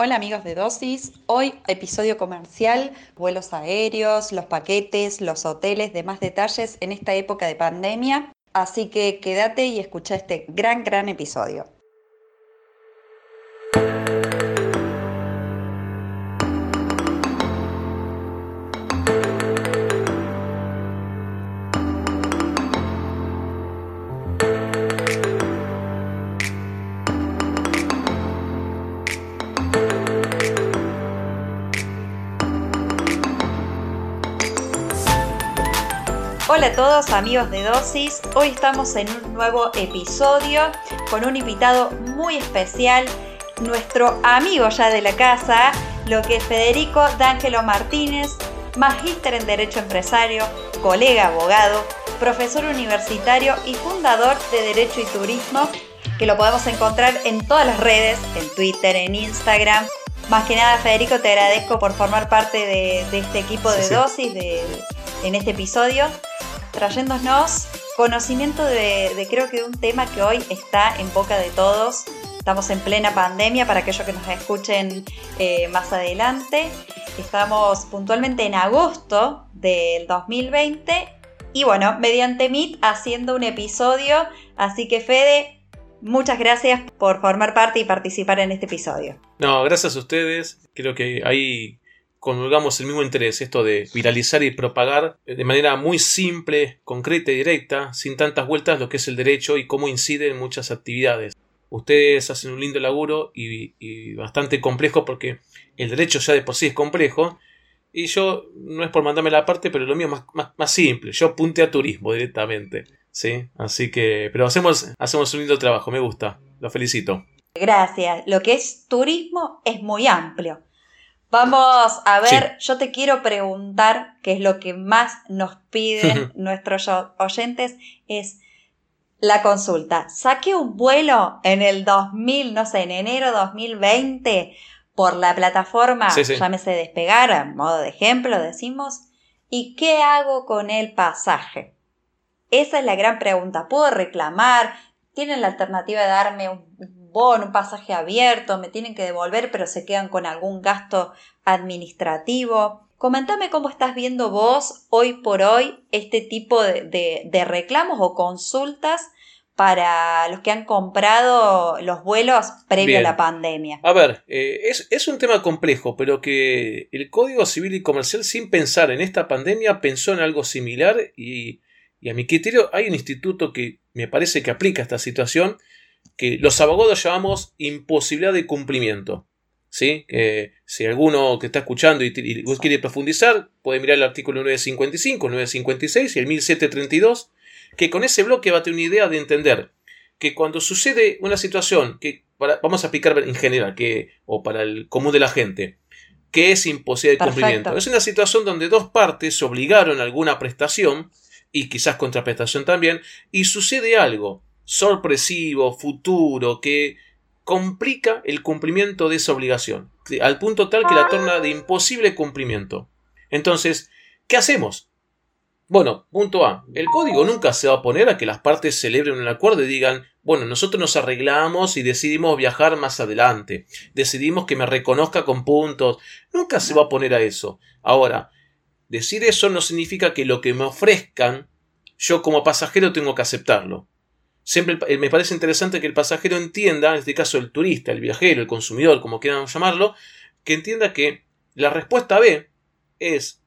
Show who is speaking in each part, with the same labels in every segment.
Speaker 1: Hola amigos de Dosis, hoy episodio comercial, vuelos aéreos, los paquetes, los hoteles, demás detalles en esta época de pandemia, así que quédate y escucha este gran, gran episodio. Todos amigos de Dosis, hoy estamos en un nuevo episodio con un invitado muy especial, nuestro amigo ya de la casa, lo que es Federico D'Angelo Martínez, magíster en Derecho Empresario, colega abogado, profesor universitario y fundador de Derecho y Turismo, que lo podemos encontrar en todas las redes, en Twitter, en Instagram. Más que nada, Federico, te agradezco por formar parte de, este equipo de dosis en este episodio trayéndonos conocimiento de, creo que un tema que hoy está en boca de todos. Estamos en plena pandemia para aquellos que nos escuchen eh, más adelante. Estamos puntualmente en agosto del 2020 y bueno, mediante Meet haciendo un episodio. Así que Fede, muchas gracias por formar parte y participar en este episodio.
Speaker 2: No, gracias a ustedes. Creo que hay conjugamos el mismo interés, esto de viralizar y propagar de manera muy simple, concreta y directa, sin tantas vueltas, lo que es el derecho y cómo incide en muchas actividades. Ustedes hacen un lindo laburo y, bastante complejo porque el derecho ya de por sí es complejo. Y yo, no es por mandarme la parte, pero lo mío es más, más, simple. Yo apunte a turismo directamente. ¿sí? Así que, pero hacemos, hacemos un lindo trabajo, me gusta. Lo felicito.
Speaker 1: Gracias. Lo que es turismo es muy amplio. Vamos a ver, yo te quiero preguntar, qué es lo que más nos piden nuestros oyentes, es la consulta. Saqué un vuelo en el 2000, no sé, en enero 2020 por la plataforma, llámese despegar, a modo de ejemplo, decimos, ¿y qué hago con el pasaje? Esa es la gran pregunta. ¿Puedo reclamar? ¿Tienen la alternativa de darme un un pasaje abierto, me tienen que devolver, pero se quedan con algún gasto administrativo. Comentame cómo estás viendo vos hoy por hoy este tipo de, reclamos o consultas para los que han comprado los vuelos previo a la pandemia.
Speaker 2: A ver, eh, es, un tema complejo, pero que el Código Civil y Comercial, sin pensar en esta pandemia, pensó en algo similar y, y a mi criterio hay un instituto que me parece que aplica esta situación, que los abogados llamamos imposibilidad de cumplimiento. ¿Sí? Que si alguno que está escuchando y, quiere profundizar, puede mirar el artículo 955, 956 y el 1732, que con ese bloque va a tener una idea de entender que cuando sucede una situación que vamos a aplicar en general, que, o para el común de la gente, que es imposible de cumplimiento. Es una situación donde dos partes obligaron a alguna prestación, y quizás contraprestación también, y sucede algo sorpresivo, futuro, que complica el cumplimiento de esa obligación, al punto tal que la torna de imposible cumplimiento. Entonces, ¿qué hacemos? Bueno, punto A. El código nunca se va a poner a que las partes celebren un acuerdo y digan, bueno, nosotros nos arreglamos y decidimos viajar más adelante. Decidimos que me reconozca con puntos. Nunca se va a poner a eso. Ahora, decir eso no significa que lo que me ofrezcan, yo como pasajero tengo que aceptarlo. Siempre eh, me parece interesante que el pasajero entienda, en este caso el turista, el viajero, el consumidor, como quieran llamarlo, que entienda que la respuesta B es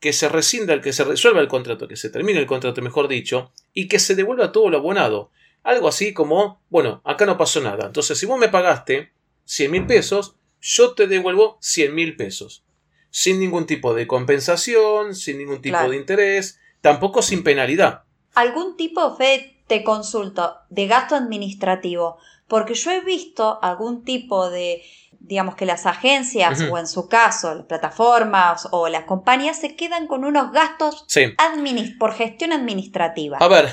Speaker 2: que se rescinda, que se resuelva el contrato, que se termine el contrato, mejor dicho, y que se devuelva todo lo abonado. Algo así como, bueno, acá no pasó nada. Entonces, si vos me pagaste 100 mil pesos, yo te devuelvo 100 mil pesos. Sin ningún tipo de compensación, sin ningún tipo de interés, tampoco sin penalidad.
Speaker 1: ¿Algún tipo de te consulto de gasto administrativo, porque yo he visto algún tipo de, digamos que las agencias o en su caso las plataformas o las compañías se quedan con unos gastos por gestión administrativa.
Speaker 2: A ver.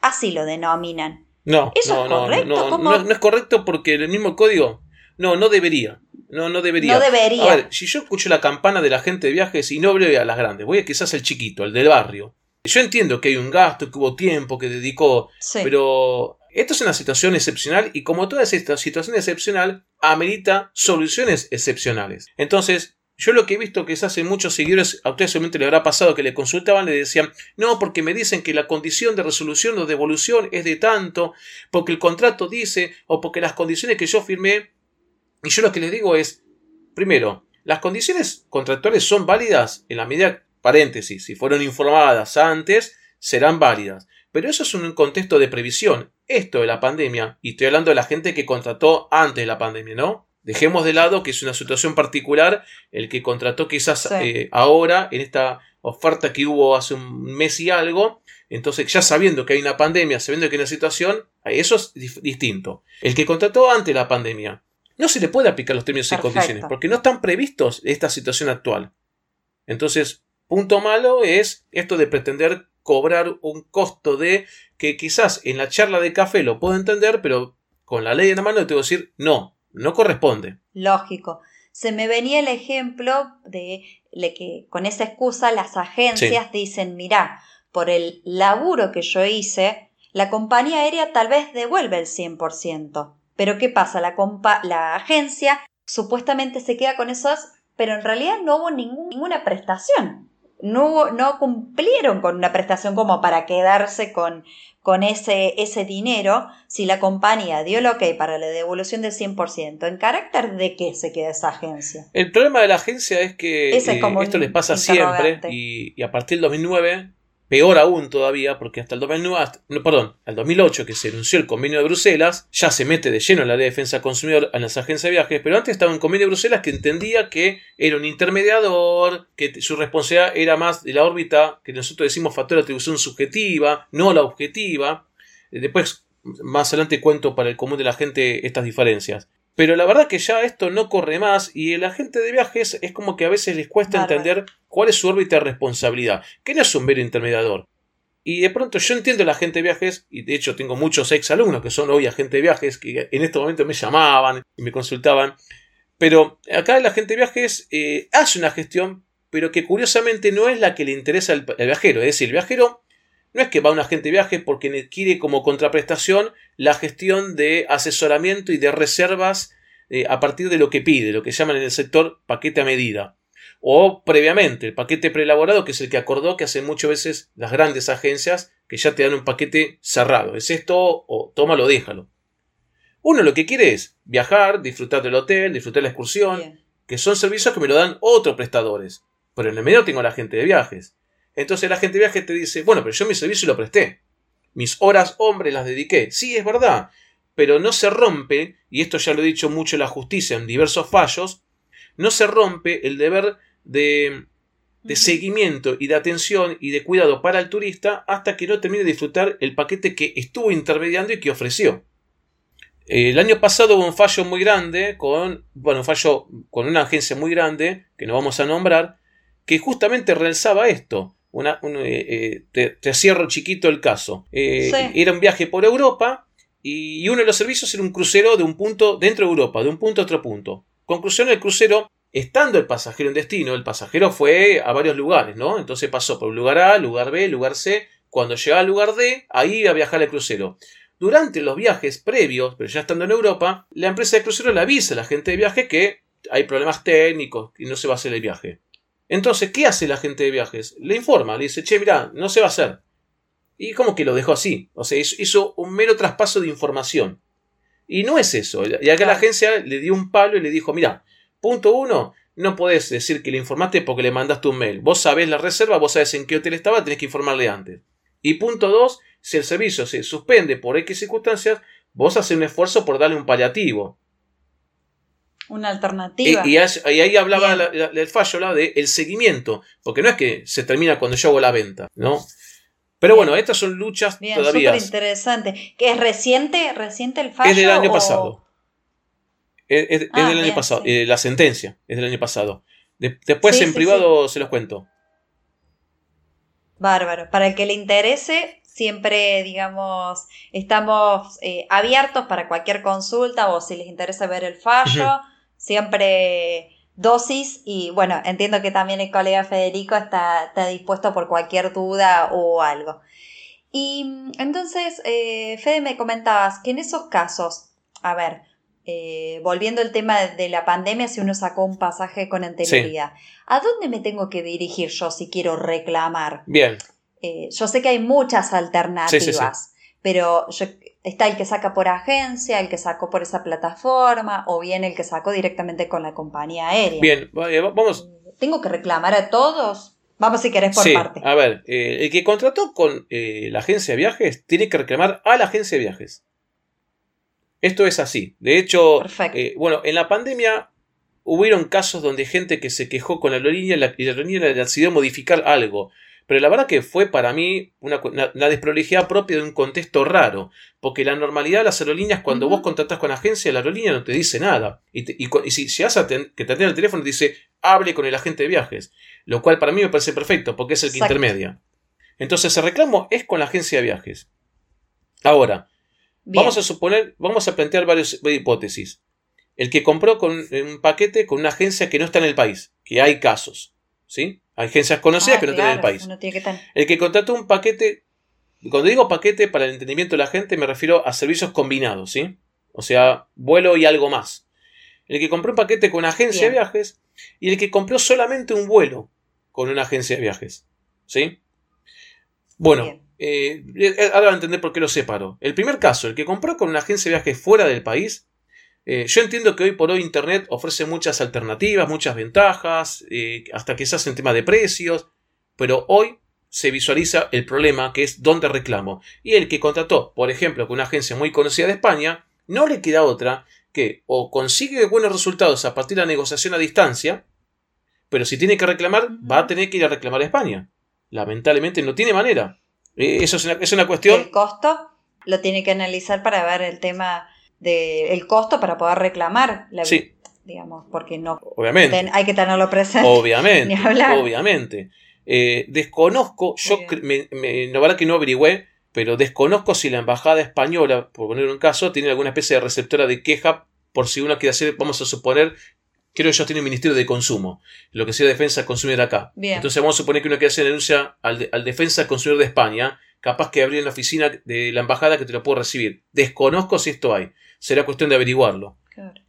Speaker 1: Así lo denominan.
Speaker 2: No, ¿Eso no, es correcto? No, no, no, es correcto porque el mismo código, no, no debería. No, no debería.
Speaker 1: No debería.
Speaker 2: A ver, si yo escucho la campana de la gente de viajes y no voy a las grandes, voy a quizás el chiquito, el del barrio. Yo entiendo que hay un gasto, que hubo tiempo, que dedicó, pero Esto es una situación excepcional y como toda esta situación excepcional, amerita soluciones excepcionales. Entonces, yo lo que he visto que se hace muchos seguidores, a ustedes seguramente le habrá pasado que le consultaban, le decían, no, porque me dicen que la condición de resolución o devolución es de tanto, porque el contrato dice, o porque las condiciones que yo firmé, y yo lo que les digo es, primero, las condiciones contractuales son válidas en la medida, paréntesis, si fueron informadas antes, serán válidas. Pero eso es un contexto de previsión. Esto de la pandemia, y estoy hablando de la gente que contrató antes de la pandemia, ¿no? Dejemos de lado que es una situación particular el que contrató quizás eh, ahora en esta oferta que hubo hace un mes y algo. Entonces, ya sabiendo que hay una pandemia, sabiendo que hay una situación, eso es distinto. El que contrató antes de la pandemia, no se le puede aplicar los términos y condiciones porque no están previstos esta situación actual. Entonces, punto malo es esto de pretender cobrar un costo de que quizás en la charla de café lo puedo entender, pero con la ley en la mano te tengo que decir no, no corresponde.
Speaker 1: Lógico. Se me venía el ejemplo de que con esa excusa las agencias dicen, mira, por el laburo que yo hice, la compañía aérea tal vez devuelve el 100%. Pero ¿qué pasa? La, la agencia supuestamente se queda con esos, pero en realidad no hubo ninguna prestación. No, no cumplieron con una prestación como para quedarse con, con ese, ese dinero si la compañía dio el ok para la devolución del 100%? ¿En carácter de qué se queda esa agencia?
Speaker 2: El problema de la agencia es que eh, esto les pasa siempre y, y, a partir del 2009 Peor aún todavía, porque hasta el 2009, no, perdón, al 2008 que se anunció el convenio de Bruselas, ya se mete de lleno en la ley de defensa consumidor en las agencias de viajes, pero antes estaba en convenio de Bruselas que entendía que era un intermediador, que su responsabilidad era más de la órbita que nosotros decimos factor de atribución subjetiva, no la objetiva. Después, más adelante cuento para el común de la gente estas diferencias. Pero la verdad que ya esto no corre más y el agente de viajes es como que a veces les cuesta entender cuál es su órbita de responsabilidad, que no es un mero intermediador. Y de pronto yo entiendo el agente de viajes, y de hecho tengo muchos ex alumnos que son hoy agentes de viajes, que en este momento me llamaban y me consultaban. Pero acá el agente de viajes eh, hace una gestión, pero que curiosamente no es la que le interesa al, viajero. Es decir, el viajero no es que va un agente de viajes porque quiere como contraprestación la gestión de asesoramiento y de reservas eh, a partir de lo que pide, lo que llaman en el sector paquete a medida. O previamente, el paquete preelaborado, que es el que acordó que hacen muchas veces las grandes agencias, que ya te dan un paquete cerrado. Es esto o tómalo, déjalo. Uno lo que quiere es viajar, disfrutar del hotel, disfrutar de la excursión, que son servicios que me lo dan otros prestadores. Pero en el medio tengo la agente de viajes. Entonces la gente viaje te dice, bueno, pero yo mi servicio lo presté. Mis horas hombre las dediqué. Sí, es verdad. Pero no se rompe, y esto ya lo he dicho mucho la justicia en diversos fallos, no se rompe el deber de, de seguimiento y de atención y de cuidado para el turista hasta que no termine de disfrutar el paquete que estuvo intermediando y que ofreció. El año pasado hubo un fallo muy grande con, bueno, un fallo con una agencia muy grande, que no vamos a nombrar, que justamente realizaba esto. Una, eh, eh, te, cierro chiquito el caso. Eh, era un viaje por Europa y uno de los servicios era un crucero de un punto dentro de Europa, de un punto a otro punto. Conclusión, el crucero, estando el pasajero en destino, el pasajero fue a varios lugares, ¿no? Entonces pasó por lugar A, lugar B, lugar C. Cuando llegaba al lugar D, ahí iba a viajar el crucero. Durante los viajes previos, pero ya estando en Europa, la empresa de crucero le avisa a la gente de viaje que hay problemas técnicos y no se va a hacer el viaje. Entonces, ¿qué hace la gente de viajes? Le informa, le dice, che, mira, no se va a hacer. Y como que lo dejó así. O sea, hizo un mero traspaso de información. Y no es eso. Ya que la agencia le dio un palo y le dijo, mira, punto uno, no podés decir que le informaste porque le mandaste un mail. Vos sabés la reserva, vos sabés en qué hotel estaba, tenés que informarle antes. Y punto dos, si el servicio se suspende por X circunstancias, vos haces un esfuerzo por darle un paliativo.
Speaker 1: Una alternativa.
Speaker 2: Y, ahí hablaba el fallo hablaba de el seguimiento, porque no es que se termina cuando yo hago la venta, ¿no? Pero bueno, estas son luchas Bien, todavía.
Speaker 1: Súper interesante. ¿Que es reciente, reciente el fallo?
Speaker 2: Es del año pasado. Es, ah, del año pasado. Eh, la sentencia es del año pasado. después en privado se los cuento.
Speaker 1: Bárbaro. Para el que le interese, siempre, digamos, estamos eh, abiertos para cualquier consulta o si les interesa ver el fallo siempre dosis y bueno, entiendo que también el colega Federico está, dispuesto por cualquier duda o algo. Y entonces, eh, Fede, me comentabas que en esos casos, a ver, eh, volviendo al tema de la pandemia, si uno sacó un pasaje con anterioridad, ¿a dónde me tengo que dirigir yo si quiero reclamar?
Speaker 2: Bien.
Speaker 1: Eh, yo sé que hay muchas alternativas, pero está el que saca por agencia, el que sacó por esa plataforma, o bien el que sacó directamente con la compañía aérea.
Speaker 2: Bien, vamos.
Speaker 1: ¿Tengo que reclamar a todos? Vamos si querés por
Speaker 2: sí,
Speaker 1: parte.
Speaker 2: A ver, el que contrató con la agencia de viajes tiene que reclamar a la agencia de viajes. Esto es así. De hecho, eh, bueno, en la pandemia hubieron casos donde gente que se quejó con la aerolínea y la aerolínea le decidió modificar algo. Pero la verdad que fue para mí una, desprolijidad propia de un contexto raro. Porque la normalidad de las aerolíneas, cuando vos contratás con agencia, la aerolínea no te dice nada. Y, si, si haces que te atiende el teléfono, te dice, hable con el agente de viajes. Lo cual para mí me parece perfecto, porque es el que intermedia. Entonces el reclamo es con la agencia de viajes. Ahora, Vamos a suponer, vamos a plantear varias hipótesis. El que compró con un paquete con una agencia que no está en el país, que hay casos, ¿sí? Agencias conocidas ah, que no están en el país. el que contrató un paquete, cuando digo paquete para el entendimiento de la gente me refiero a servicios combinados, ¿sí? O sea, vuelo y algo más. El que compró un paquete con una agencia de viajes y el que compró solamente un vuelo con una agencia de viajes, ¿sí? Bueno, eh, eh, ahora van a entender por qué lo separo. El primer caso, el que compró con una agencia de viajes fuera del país, eh, yo entiendo que hoy por hoy Internet ofrece muchas alternativas, muchas ventajas, hasta quizás en tema de precios, pero hoy se visualiza el problema que es dónde reclamo. Y el que contrató, por ejemplo, con una agencia muy conocida de España, no le queda otra que o consigue buenos resultados a partir de la negociación a distancia, pero si tiene que reclamar, va a tener que ir a reclamar a España. Lamentablemente no tiene manera. Eh, eso es una, es una cuestión.
Speaker 1: El costo lo tiene que analizar para ver el tema del costo para poder reclamar. La, sí. Digamos, porque no.
Speaker 2: Obviamente.
Speaker 1: hay que tenerlo presente.
Speaker 2: Obviamente. Obviamente. Eh, desconozco, yo me, me, no verdad que no averigüé, pero desconozco si la embajada española, por poner un caso, tiene alguna especie de receptora de queja por si uno quiere hacer, vamos a suponer, creo que ellos tienen Ministerio de Consumo, lo que sea Defensa del Consumidor acá. Entonces vamos a suponer que uno quiere hacer denuncia al, al Defensa del Consumidor de España, capaz que abrir la oficina de la embajada que te lo puedo recibir. Desconozco si esto hay. Será cuestión de averiguarlo.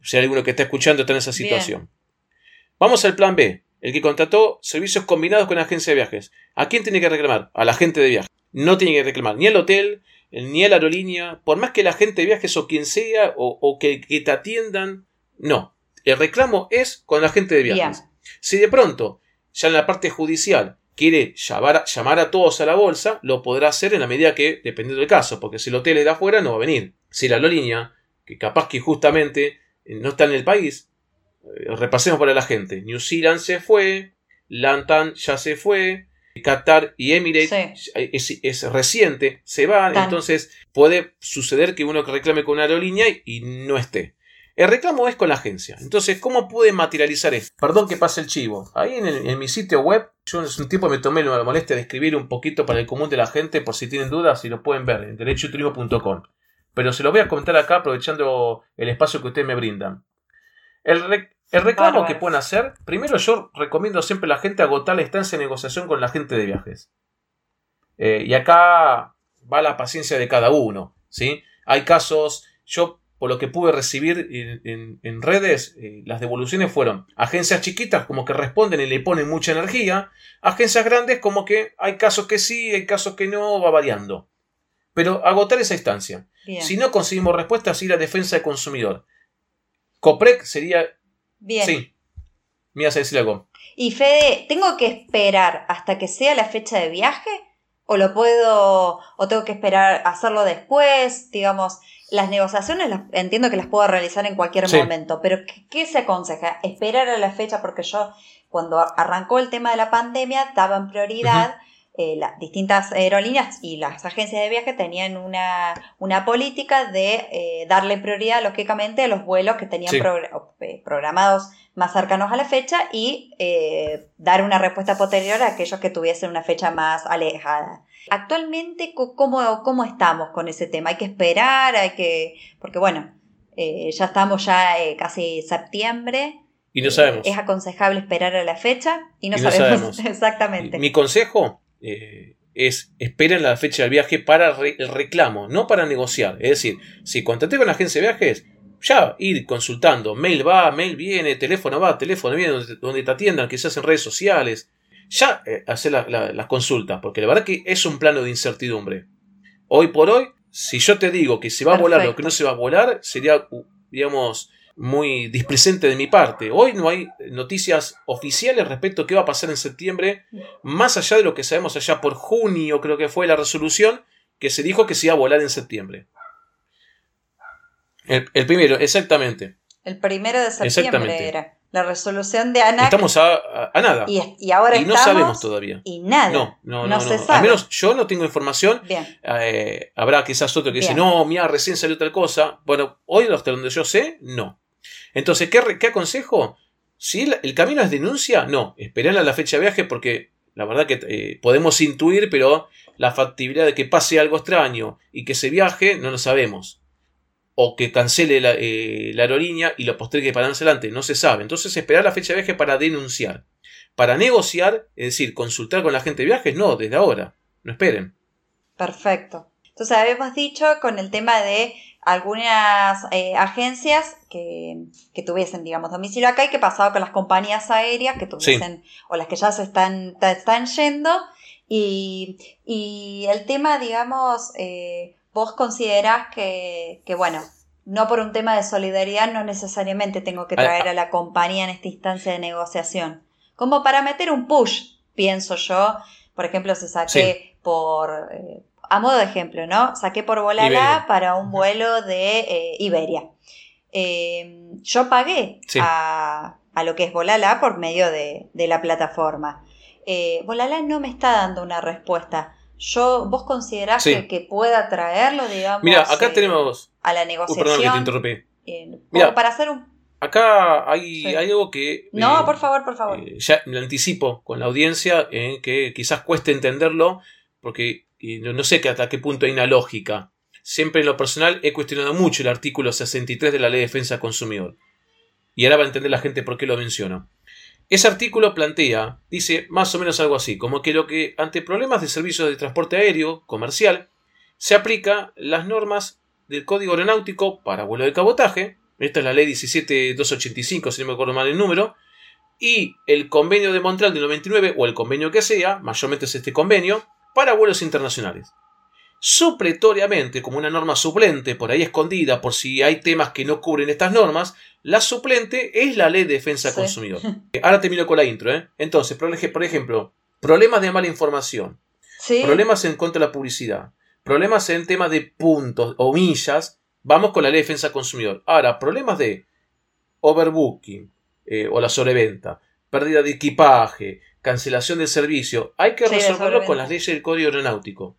Speaker 2: Si hay alguno que está escuchando está en esa situación. Vamos al plan B. El que contrató servicios combinados con agencia de viajes. ¿A quién tiene que reclamar? A la agente de viajes. No tiene que reclamar ni al hotel, ni a la aerolínea, por más que la agente de viajes o quien sea, o, que, que, te atiendan. No. El reclamo es con la gente de viajes. Si de pronto, ya en la parte judicial, quiere llamar, llamar, a todos a la bolsa, lo podrá hacer en la medida que, dependiendo del caso, porque si el hotel es de afuera, no va a venir. Si la aerolínea, que capaz que justamente eh, no está en el país, eh, repasemos para la gente. New Zealand se fue, Lantan ya se fue, Qatar y Emirates es, reciente, se van, entonces puede suceder que uno reclame con una aerolínea y no esté. El reclamo es con la agencia. Entonces, ¿cómo pude materializar esto? Perdón que pase el chivo. Ahí en, mi sitio web, yo en un tiempo me tomé la molestia de escribir un poquito para el común de la gente, por si tienen dudas, y lo pueden ver en derechoturismo.com. Pero se lo voy a comentar acá aprovechando el espacio que ustedes me brindan. El, reclamo que pueden hacer, primero yo recomiendo siempre a la gente agotar la estancia de negociación con la gente de viajes. Eh, y acá va la paciencia de cada uno. ¿sí? Hay casos, yo por lo que pude recibir en, redes, eh, las devoluciones fueron agencias chiquitas como que responden y le ponen mucha energía, agencias grandes como que hay casos que sí, hay casos que no, va variando. Pero agotar esa instancia. Si no conseguimos respuestas, ir a defensa del consumidor. COPREC sería...
Speaker 1: Bien.
Speaker 2: Sí. Me ibas a decir algo.
Speaker 1: Y Fede, ¿tengo que esperar hasta que sea la fecha de viaje? ¿O lo puedo, o tengo que esperar hacerlo después? Digamos, las negociaciones entiendo que las puedo realizar en cualquier momento, pero ¿qué, se aconseja? Esperar a la fecha porque yo cuando arrancó el tema de la pandemia daba en prioridad eh, las distintas aerolíneas y las agencias de viaje tenían una, una política de eh, darle prioridad lógicamente a los vuelos que tenían eh, programados más cercanos a la fecha y dar una respuesta posterior a aquellos que tuviesen una fecha más alejada. Actualmente, ¿cómo, ¿cómo estamos con ese tema? ¿Hay que esperar? ¿Hay que...? Porque bueno, ya estamos ya casi septiembre.
Speaker 2: Y no sabemos.
Speaker 1: es aconsejable esperar a la fecha y no, sabemos. exactamente.
Speaker 2: Mi consejo, eh, es esperen la fecha del viaje para el reclamo, no para negociar. Es decir, si contraté con la agencia de viajes, ya ir consultando. Mail va, mail viene, teléfono va, teléfono viene, donde, te atiendan, quizás en redes sociales. Ya eh, hacer las consultas, porque la verdad que es un plano de incertidumbre. Hoy por hoy, si yo te digo que se va a volar o que no se va a volar, sería, digamos, muy displicente de mi parte. Hoy no hay noticias oficiales respecto a qué va a pasar en septiembre, más allá de lo que sabemos allá por junio, creo que fue la resolución, que se dijo que se iba a volar en septiembre. El, primero, exactamente.
Speaker 1: El primero de septiembre era. La resolución de ANAC.
Speaker 2: Estamos a, nada.
Speaker 1: Y, ahora
Speaker 2: no sabemos todavía.
Speaker 1: Y nada.
Speaker 2: No, no, no. Se Al menos yo no tengo información. Bien. Eh, habrá quizás otro que dice, no, mira, recién salió tal cosa. Bueno, hoy hasta donde yo sé, no. Entonces, ¿qué, aconsejo? Si el, camino es denuncia, no, esperar a la fecha de viaje porque la verdad que eh, podemos intuir, pero la factibilidad de que pase algo extraño y que se viaje no lo sabemos. O que cancele la, eh, aerolínea y lo postergue para adelante, no se sabe. Entonces esperar la fecha de viaje para denunciar. Para negociar, es decir, consultar con la gente de viajes, no, desde ahora. No esperen.
Speaker 1: Perfecto. Entonces habíamos dicho con el tema de algunas eh, agencias que, tuviesen, digamos, domicilio acá y que pasaba con las compañías aéreas que tuviesen, o las que ya se están, están yendo. Y, el tema, digamos, eh, vos considerás que, que, bueno, no por un tema de solidaridad, no necesariamente tengo que traer a la compañía en esta instancia de negociación. Como para meter un push, pienso yo. Por ejemplo, se saqué por, eh, a modo de ejemplo, ¿no? Saqué por Volala para un vuelo de eh, Iberia. Em, yo pagué a, lo que es Volala por medio de, la plataforma. Eh, Volala no me está dando una respuesta. Yo, ¿Vos considerás que, pueda traerlo, digamos,
Speaker 2: Mira, acá eh, tenemos...
Speaker 1: a la negociación?
Speaker 2: Uh, perdón que te interrumpí.
Speaker 1: Mira, para hacer un...
Speaker 2: Acá hay, algo que...
Speaker 1: No, por favor, por favor.
Speaker 2: ya lo anticipo con la audiencia, en que quizás cueste entenderlo, porque y no, sé hasta qué punto hay una lógica. Siempre en lo personal he cuestionado mucho el artículo 63 de la Ley de Defensa del Consumidor. Y ahora va a entender la gente por qué lo menciono. Ese artículo plantea, dice más o menos algo así, como que lo que ante problemas de servicios de transporte aéreo comercial se aplica las normas del Código Aeronáutico para vuelo de cabotaje, esta es la ley 17285 si no me acuerdo mal el número, y el convenio de Montreal del 99 o el convenio que sea, mayormente es este convenio, para vuelos internacionales. Supletoriamente, como una norma suplente por ahí escondida por si hay temas que no cubren estas normas, la suplente es la ley de defensa consumidor. Ahora termino con la intro. ¿eh? Entonces, por ejemplo, problemas de mala información, problemas en contra de la publicidad, problemas en temas de puntos o millas, vamos con la ley de defensa consumidor. Ahora, problemas de overbooking eh, o la sobreventa, pérdida de equipaje, cancelación del servicio, hay que resolverlo con las leyes del Código Aeronáutico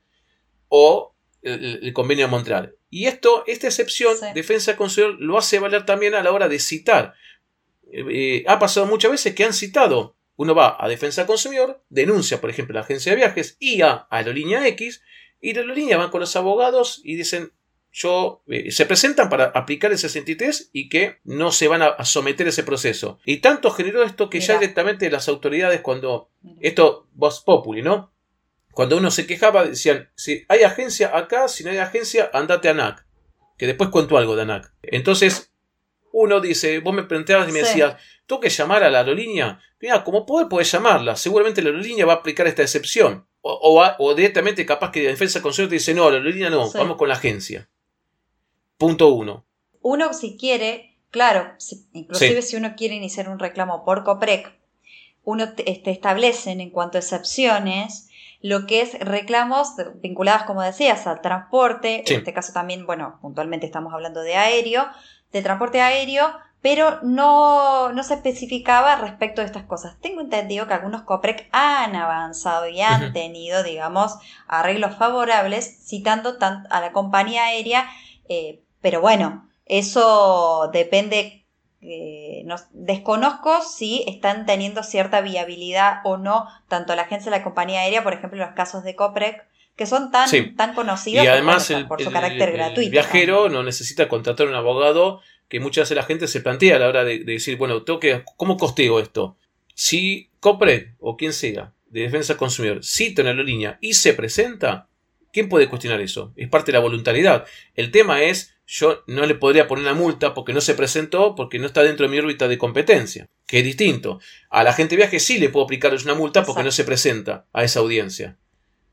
Speaker 2: o el, convenio de Montreal. Y esto, esta excepción, defensa del consumidor, lo hace valer también a la hora de citar. Eh, eh, ha pasado muchas veces que han citado. Uno va a defensa del consumidor, denuncia, por ejemplo, a la agencia de viajes y a Aerolínea X, y la aerolínea van con los abogados y dicen, yo, eh, se presentan para aplicar el 63 y que no se van a, someter a ese proceso. Y tanto generó esto que ya directamente las autoridades cuando, esto vos populi, ¿no? Cuando uno se quejaba decían, si hay agencia acá, si no hay agencia, andate a ANAC. Que después cuento algo de ANAC. Entonces, uno dice, vos me planteabas y me decías, ¿tengo que llamar a la aerolínea? Mira, como poder puedes llamarla. Seguramente la aerolínea va a aplicar esta excepción. O, directamente capaz que la defensa consumidor te dice, no, la aerolínea no, vamos con la agencia. Punto uno.
Speaker 1: Uno, si quiere, claro, inclusive si uno quiere iniciar un reclamo por COPREC, uno te, este, establecen en cuanto a excepciones lo que es reclamos vinculados, como decías, al transporte, en este caso también, bueno, puntualmente estamos hablando de aéreo, de transporte aéreo, pero no, no se especificaba respecto de estas cosas. Tengo entendido que algunos COPREC han avanzado y han tenido, digamos, arreglos favorables, citando a la compañía aérea eh, pero bueno, eso depende, eh, desconozco si están teniendo cierta viabilidad o no, tanto la agencia de la compañía aérea, por ejemplo, los casos de COPREC, que son tan, tan conocidos
Speaker 2: y además por, su carácter gratuito. El viajero ¿no? necesita contratar un abogado que muchas veces la gente se plantea a la hora de, decir, bueno, tengo que, ¿cómo costeo esto? Si COPREC o quien sea de defensa del consumidor cita una aerolínea y se presenta, ¿quién puede cuestionar eso? Es parte de la voluntariedad. El tema es, yo no le podría poner una multa porque no se presentó, porque no está dentro de mi órbita de competencia, que es distinto. A la gente de viaje sí le puedo aplicarles una multa porque no se presenta a esa audiencia.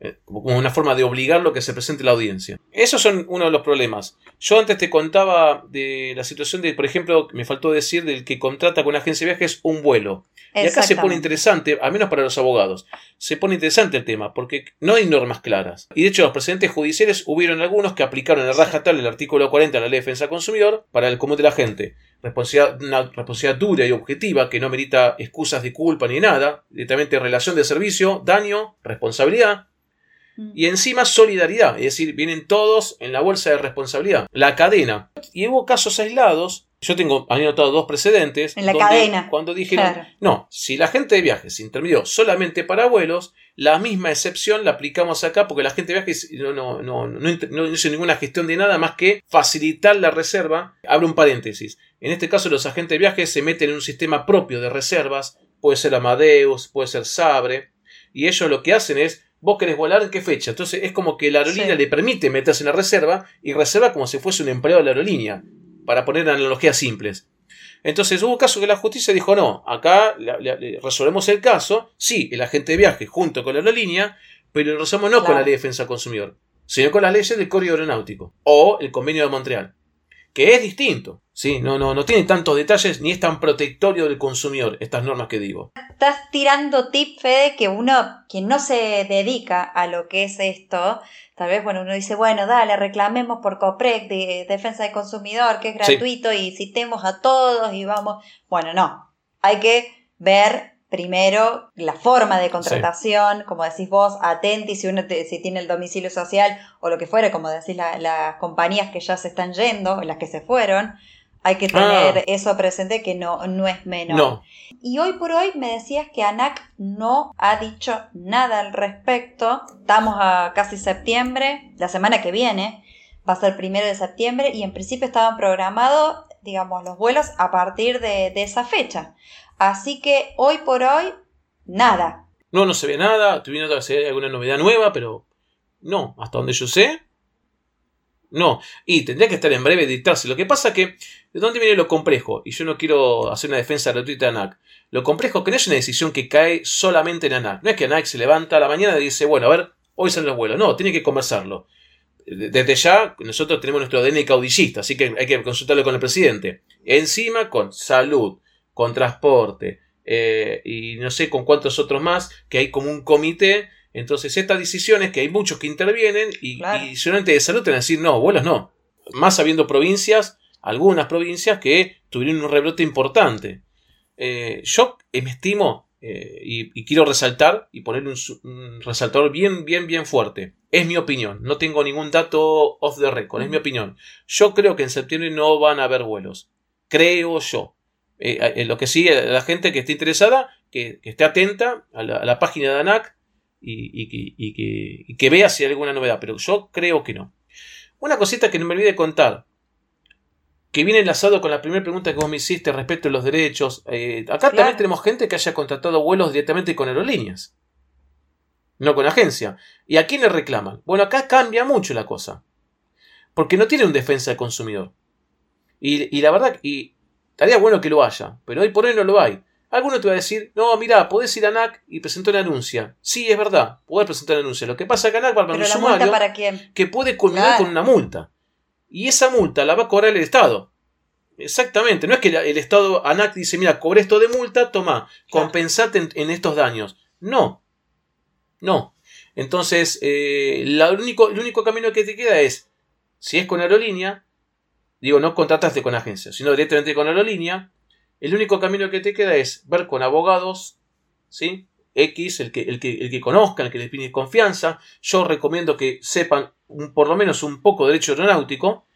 Speaker 2: Eh, como una forma de obligarlo a que se presente la audiencia. Esos son uno de los problemas. Yo antes te contaba de la situación de, por ejemplo, me faltó decir del que contrata con una agencia de viajes un vuelo. Y acá se pone interesante, al menos para los abogados, se pone interesante el tema, porque no hay normas claras. Y de hecho, los precedentes judiciales hubieron algunos que aplicaron el raja tal el artículo 40 de la ley de defensa consumidor para el común de la gente. Responsabilidad, una responsabilidad dura y objetiva que no merita excusas de culpa ni nada, directamente relación de servicio, daño, responsabilidad. Y encima solidaridad, es decir, vienen todos en la bolsa de responsabilidad. La cadena. Y hubo casos aislados. Yo tengo anotado dos precedentes.
Speaker 1: En la cadena.
Speaker 2: Cuando dijeron, no, si la gente de viajes intervino solamente para vuelos, la misma excepción la aplicamos acá porque la gente de viajes no, no, no, no, hizo ninguna gestión de nada más que facilitar la reserva. Abro un paréntesis. En este caso, los agentes de viajes se meten en un sistema propio de reservas. Puede ser Amadeus, puede ser Sabre. Y ellos lo que hacen es vos querés volar en qué fecha. Entonces es como que la aerolínea le permite meterse en la reserva y reserva como si fuese un empleado de la aerolínea, para poner analogías simples. Entonces hubo caso que la justicia dijo no, acá resolvemos el caso, sí, el agente de viaje junto con la aerolínea, pero lo resolvemos no con la ley de defensa del consumidor, sino con las leyes del Código Aeronáutico o el Convenio de Montreal que es distinto. Sí, no, no, no tiene tantos detalles ni es tan protectorio del consumidor, estas normas que digo.
Speaker 1: Estás tirando tip, Fede, que uno, quien no se dedica a lo que es esto, tal vez, bueno, uno dice, bueno, dale, reclamemos por COPREC de defensa del consumidor, que es gratuito, y citemos a todos y vamos. Bueno, no. Hay que ver primero la forma de contratación, como decís vos, atenti si uno si tiene el domicilio social o lo que fuera, como decís las compañías que ya se están yendo, las que se fueron, hay que tener ah. eso presente que no, no es menor. Y hoy por hoy me decías que ANAC no ha dicho nada al respecto. Estamos a casi septiembre, la semana que viene va a ser primero de septiembre y en principio estaban programados, digamos, los vuelos a partir de, de esa fecha. Así que hoy por hoy, nada.
Speaker 2: No, no se ve nada. Estoy viendo si hay alguna novedad nueva, pero no, hasta donde yo sé. No, y tendría que estar en breve dictarse. Lo que pasa que, ¿de dónde viene lo complejo? Y yo no quiero hacer una defensa gratuita de ANAC. Lo complejo que no es una decisión que cae solamente en ANAC. No es que ANAC se levanta a la mañana y dice, bueno, a ver, hoy salen los vuelos. No, tiene que conversarlo. Desde ya, nosotros tenemos nuestro ADN caudillista, así que hay que consultarlo con el presidente. Encima con salud, con transporte eh, y no sé con cuántos otros más, que hay como un comité. Entonces, estas decisiones, que hay muchos que intervienen y, solamente de salud te van a decir no, vuelos no. Más habiendo provincias, algunas provincias que tuvieron un rebrote importante. Eh, yo me estimo eh, y, quiero resaltar y poner un, un, resaltador bien, bien, bien fuerte. Es mi opinión, no tengo ningún dato off the record, es mi opinión. Yo creo que en septiembre no van a haber vuelos. Creo yo. Eh, lo que sigue, la gente que esté interesada, que, esté atenta a la, página de ANAC y, que, vea si hay alguna novedad, pero yo creo que no. Una cosita que no me olvidé contar, que viene enlazado con la primera pregunta que vos me hiciste respecto a los derechos. Eh, acá también tenemos gente que haya contratado vuelos directamente con aerolíneas, no con agencia. ¿Y a quién le reclaman? Bueno, acá cambia mucho la cosa, porque no tiene un defensa del consumidor. Y, y la verdad, y Estaría bueno que lo haya, pero hoy por hoy no lo hay. Alguno te va a decir, no, mira, podés ir a NAC y presentar una anuncia. Sí, es verdad, podés presentar una anuncia. Lo que pasa es que NAC va a un sumario
Speaker 1: para quién?
Speaker 2: que puede culminar con una multa. Y esa multa la va a cobrar el Estado. Exactamente, no es que el Estado ANAC dice, mira, cobré esto de multa, toma, compensate en, estos daños. No, no. Entonces, eh, único, el único camino que te queda es, si es con aerolínea, digo, no contrataste con agencia, sino directamente con aerolínea, el único camino que te queda es ver con abogados, ¿sí? X, el que, el que, el que conozcan, el que les pide confianza. Yo recomiendo que sepan por lo menos un poco de derecho aeronáutico,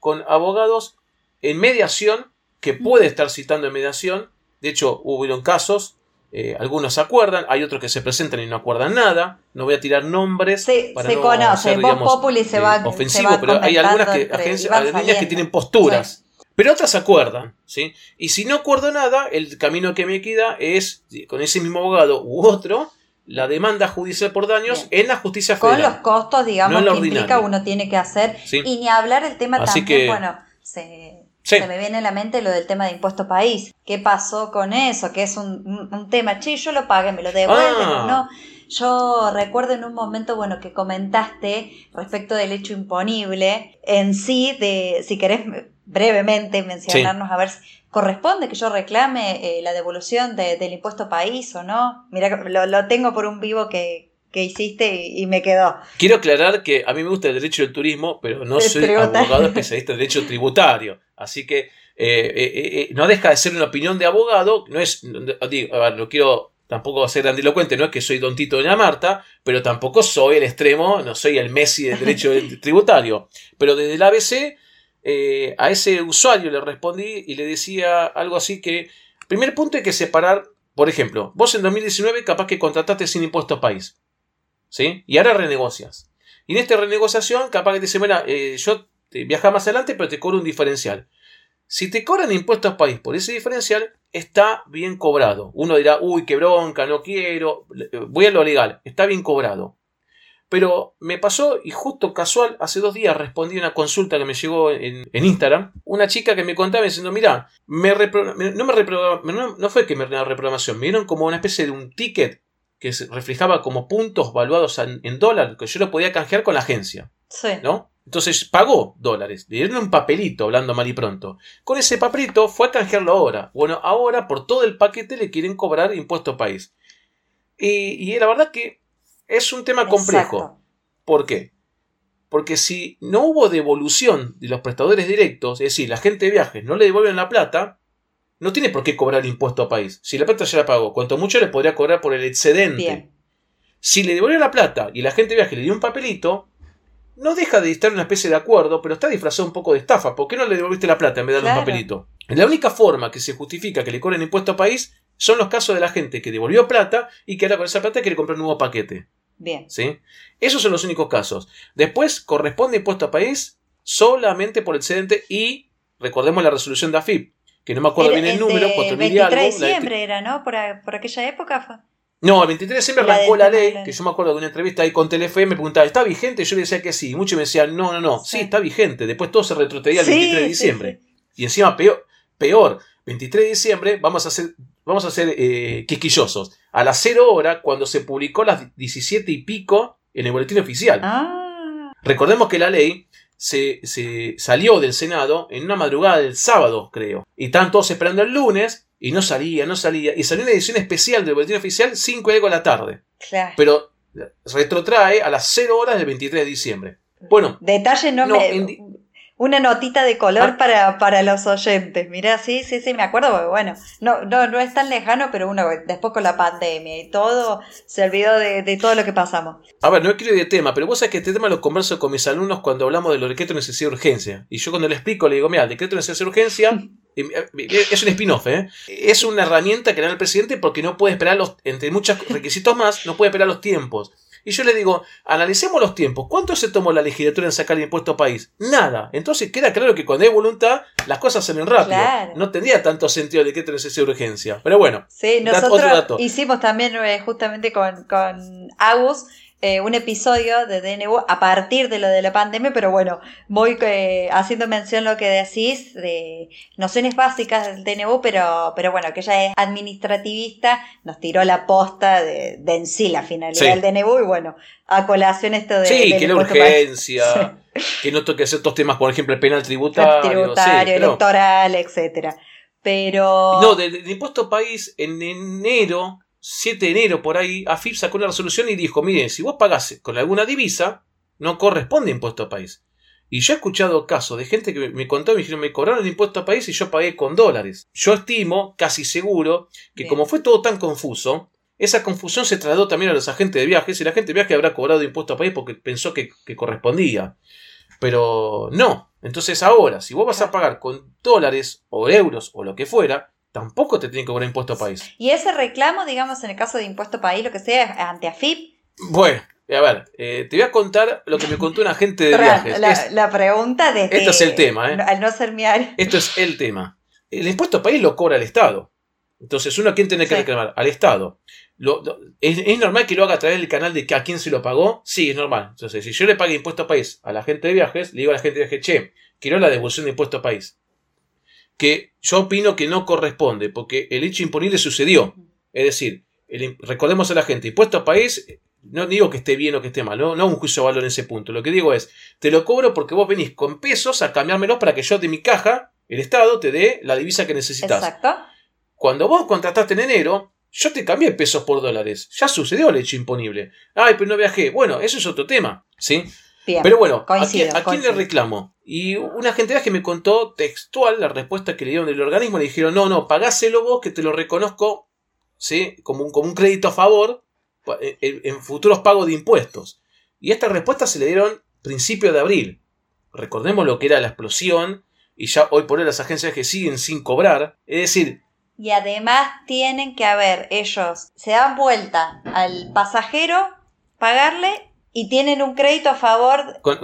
Speaker 2: con abogados en mediación, que puede estar citando en mediación. De hecho, hubo casos eh, algunos se acuerdan, hay otros que se presentan y no acuerdan nada. No voy a tirar nombres.
Speaker 1: Sí, para se no conoce. Populi se va,
Speaker 2: ofensivo, pero hay algunas que, agencias, que tienen posturas. Pero otras se acuerdan, ¿sí? Y si no acuerdo nada, el camino que me queda es, con ese mismo abogado u otro, la demanda judicial por daños en la justicia federal.
Speaker 1: Con los costos, digamos, que implica uno tiene que hacer. Y ni hablar el tema también, bueno, se, me viene a la mente lo del tema de impuesto país. ¿Qué pasó con eso? Que es un, tema, che, yo lo pagué, me lo devuelven o ah. no. Yo recuerdo en un momento, bueno, que comentaste respecto del hecho imponible en sí, de, si querés brevemente mencionarnos, a ver, ¿corresponde que yo reclame eh, la devolución del impuesto país o no? Mira, lo, tengo por un vivo que, hiciste y, me quedó.
Speaker 2: Quiero aclarar que a mí me gusta el derecho del turismo, pero no soy abogado especialista en derecho tributario. Así que eh, eh, no deja de ser una opinión de abogado, no es, digo, a ver, lo quiero tampoco ser grandilocuente, no es que soy Don Tito de la Marta, pero tampoco soy el extremo, no soy el Messi del derecho tributario. Pero desde el ABC eh, a ese usuario le respondí y le decía algo así que, primer punto hay que separar, por ejemplo, vos en 2019 capaz que contrataste sin impuestos país, ¿sí? Y ahora renegocias. Y en esta renegociación capaz que te dice, mira, eh, yo viaja más adelante, pero te cobro un diferencial. Si te cobran impuestos país por ese diferencial, está bien cobrado. Uno dirá, uy, qué bronca, no quiero, voy a lo legal, está bien cobrado. Pero me pasó y justo casual, hace dos días respondí a una consulta que me llegó en, Instagram. Una chica que me contaba diciendo, mira, me no, me no, fue que me una reprogramación, me dieron como una especie de un ticket que se reflejaba como puntos valuados en, en dólar, que yo lo podía canjear con la agencia. Sí. ¿No? Entonces pagó dólares, le dieron un papelito, hablando mal y pronto. Con ese papelito fue a canjearlo ahora. Bueno, ahora por todo el paquete le quieren cobrar impuesto país. Y, la verdad que es un tema complejo. ¿Por qué? Porque si no hubo devolución de los prestadores directos, es decir, la gente de viajes no le devuelven la plata, no tiene por qué cobrar impuesto a país. Si la plata ya la pagó, cuanto mucho le podría cobrar por el excedente. Si le devuelven la plata y la gente de viajes le dio un papelito, no deja de estar una especie de acuerdo, pero está disfrazado un poco de estafa. ¿Por qué no le devolviste la plata en vez de darle un papelito? La única forma que se justifica que le cobren impuesto a país son los casos de la gente que devolvió plata y que ahora con esa plata quiere comprar un nuevo paquete.
Speaker 1: Bien.
Speaker 2: ¿Sí? Esos son los únicos casos. Después corresponde impuesto a país solamente por excedente y recordemos la resolución de AFIP, que no me acuerdo bien el, número,
Speaker 1: 4.000 y algo. de diciembre era, ¿no? Por, por aquella época fue.
Speaker 2: No, el 23 de diciembre arrancó la, ley, que yo me acuerdo de una entrevista ahí con Telefe, me preguntaba, ¿está vigente? Yo le decía que sí, y muchos me decían, no, no, no, sí, está vigente. Después todo se retrotraía el 23 de diciembre. y encima, peor, peor, 23 de diciembre, vamos a ser, vamos a ser eh, quisquillosos. A las 0 hora, cuando se publicó las 17 y pico en el boletín oficial. Ah. Recordemos que la ley se, se, salió del Senado en una madrugada del sábado, creo. Y están todos esperando el lunes y no salía, no salía. Y salió una edición especial del boletín oficial 5 de la tarde. Claro. Pero retrotrae a las 0 horas del 23 de diciembre. Bueno.
Speaker 1: Detalle no, me una notita de color ah. para, para, los oyentes. Mira, sí, sí, sí, me acuerdo, porque bueno, no, no, no es tan lejano, pero uno después con la pandemia y todo, se olvidó de, todo lo que pasamos.
Speaker 2: A ver, no quiero ir de tema, pero vos sabés que este tema lo converso con mis alumnos cuando hablamos de los decretos de necesidad de urgencia. Y yo cuando le explico, le digo, mira, el decreto de necesidad de urgencia es un spin-off, ¿eh? Es una herramienta que da el presidente porque no puede esperar los, entre muchos requisitos más, no puede esperar los tiempos. Y yo le digo, analicemos los tiempos. ¿Cuánto se tomó la legislatura en sacar el impuesto país? Nada. Entonces queda claro que cuando hay voluntad, las cosas se ven rápido. No tendría tanto sentido de que tenés esa urgencia. Pero bueno,
Speaker 1: sí, nosotros hicimos también eh, justamente con, con Agus eh, un episodio de DNU a partir de lo de la pandemia, pero bueno, voy eh, haciendo mención lo que decís de nociones básicas del DNU, pero, pero bueno, que ella es administrativista, nos tiró la posta de, en sí la finalidad del DNU y bueno, a colación esto de...
Speaker 2: Sí, que la urgencia, que no toque ciertos temas, por ejemplo, el penal tributario.
Speaker 1: tributario, electoral, etcétera. Pero...
Speaker 2: No, del impuesto país en enero 7 de enero por ahí, AFIP sacó una resolución y dijo, mire, si vos pagás con alguna divisa, no corresponde impuesto a país. Y yo he escuchado casos de gente que me contó, me dijeron, me cobraron el impuesto a país y yo pagué con dólares. Yo estimo, casi seguro, que como fue todo tan confuso, esa confusión se trasladó también a los agentes de viajes y la gente de viaje habrá cobrado impuesto a país porque pensó que, que correspondía. Pero no. Entonces ahora, si vos vas a pagar con dólares o euros o lo que fuera, tampoco te tienen que cobrar impuesto país.
Speaker 1: Y ese reclamo, digamos, en el caso de impuesto país, lo que sea, ante AFIP.
Speaker 2: Bueno, a ver, eh, te voy a contar lo que me contó un agente de viajes.
Speaker 1: La, pregunta de.
Speaker 2: Esto es el tema, ¿eh?
Speaker 1: Al no ser mi área.
Speaker 2: Esto es el tema. El impuesto país lo cobra el Estado. Entonces, uno a quién tiene que reclamar? Al Estado. ¿es, normal que lo haga a través del canal de que a quién se lo pagó? Sí, es normal. Entonces, si yo le pague impuesto a país a la gente de viajes, le digo a la gente de viajes, che, quiero la devolución de impuesto a país. Que yo opino que no corresponde, porque el hecho imponible sucedió. Es decir, recordemos a la gente, impuesto a país, no digo que esté bien o que esté mal, no, no un juicio de valor en ese punto. Lo que digo es, te lo cobro porque vos venís con pesos a cambiármelos para que yo de mi caja, el Estado, te dé la divisa que necesitas. Exacto. Cuando vos contrataste en enero, yo te cambié pesos por dólares. Ya sucedió el hecho imponible. Ay, pero no viajé. Bueno, eso es otro tema, ¿sí? Pero bueno, ¿a, quién, le reclamo? Y una gente que me contó textual la respuesta que le dieron del organismo. Le dijeron, no, no, pagáselo vos que te lo reconozco ¿sí? como, un, como un crédito a favor en, futuros pagos de impuestos. Y esta respuesta se le dieron principio de abril. Recordemos lo que era la explosión y ya hoy por hoy las agencias que siguen sin cobrar. Es decir...
Speaker 1: Y además tienen que haber ellos, se dan vuelta al pasajero, pagarle y tienen un crédito a favor.
Speaker 2: Con,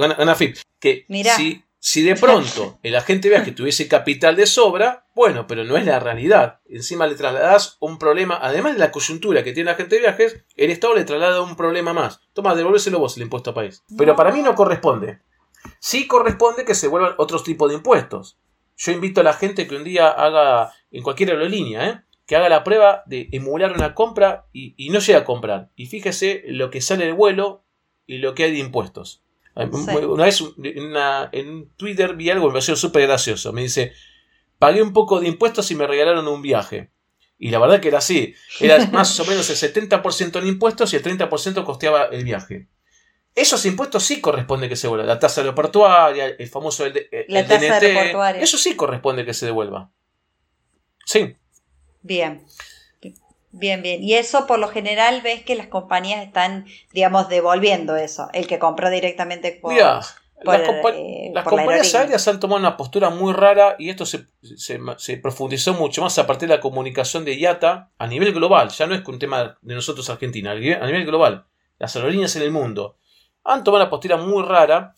Speaker 2: que si si de pronto el agente vea que tuviese capital de sobra, bueno, pero no es la realidad. Encima le trasladas un problema, además de la coyuntura que tiene la agente de viajes, el Estado le traslada un problema más. Toma, devolvérselo vos el impuesto a país. Pero para mí no corresponde. Sí corresponde que se vuelvan otros tipos de impuestos. Yo invito a la gente que un día haga, en cualquier aerolínea, ¿eh? que haga la prueba de emular una compra y, y no llegue a comprar. Y fíjese lo que sale del vuelo y lo que hay de impuestos. Una vez en Twitter vi algo que me pareció súper gracioso. Me dice, pagué un poco de impuestos y me regalaron un viaje. Y la verdad que era así. Era más o menos el 70% en impuestos y el 30% costeaba el viaje. Esos impuestos sí corresponde que se vuelvan. La tasa aeroportuaria, el famoso el, la tasa DNT, Eso sí corresponde que se devuelva. Sí.
Speaker 1: Bien. Bien, bien. Y eso por lo general ves que las compañías están, digamos, devolviendo eso. El que compró directamente
Speaker 2: por... las, eh, compañías aéreas han tomado una postura muy rara y esto se, se, profundizó mucho más a partir de la comunicación de IATA a nivel global. Ya no es un tema de nosotros Argentina, a nivel global. Las aerolíneas en el mundo han tomado una postura muy rara,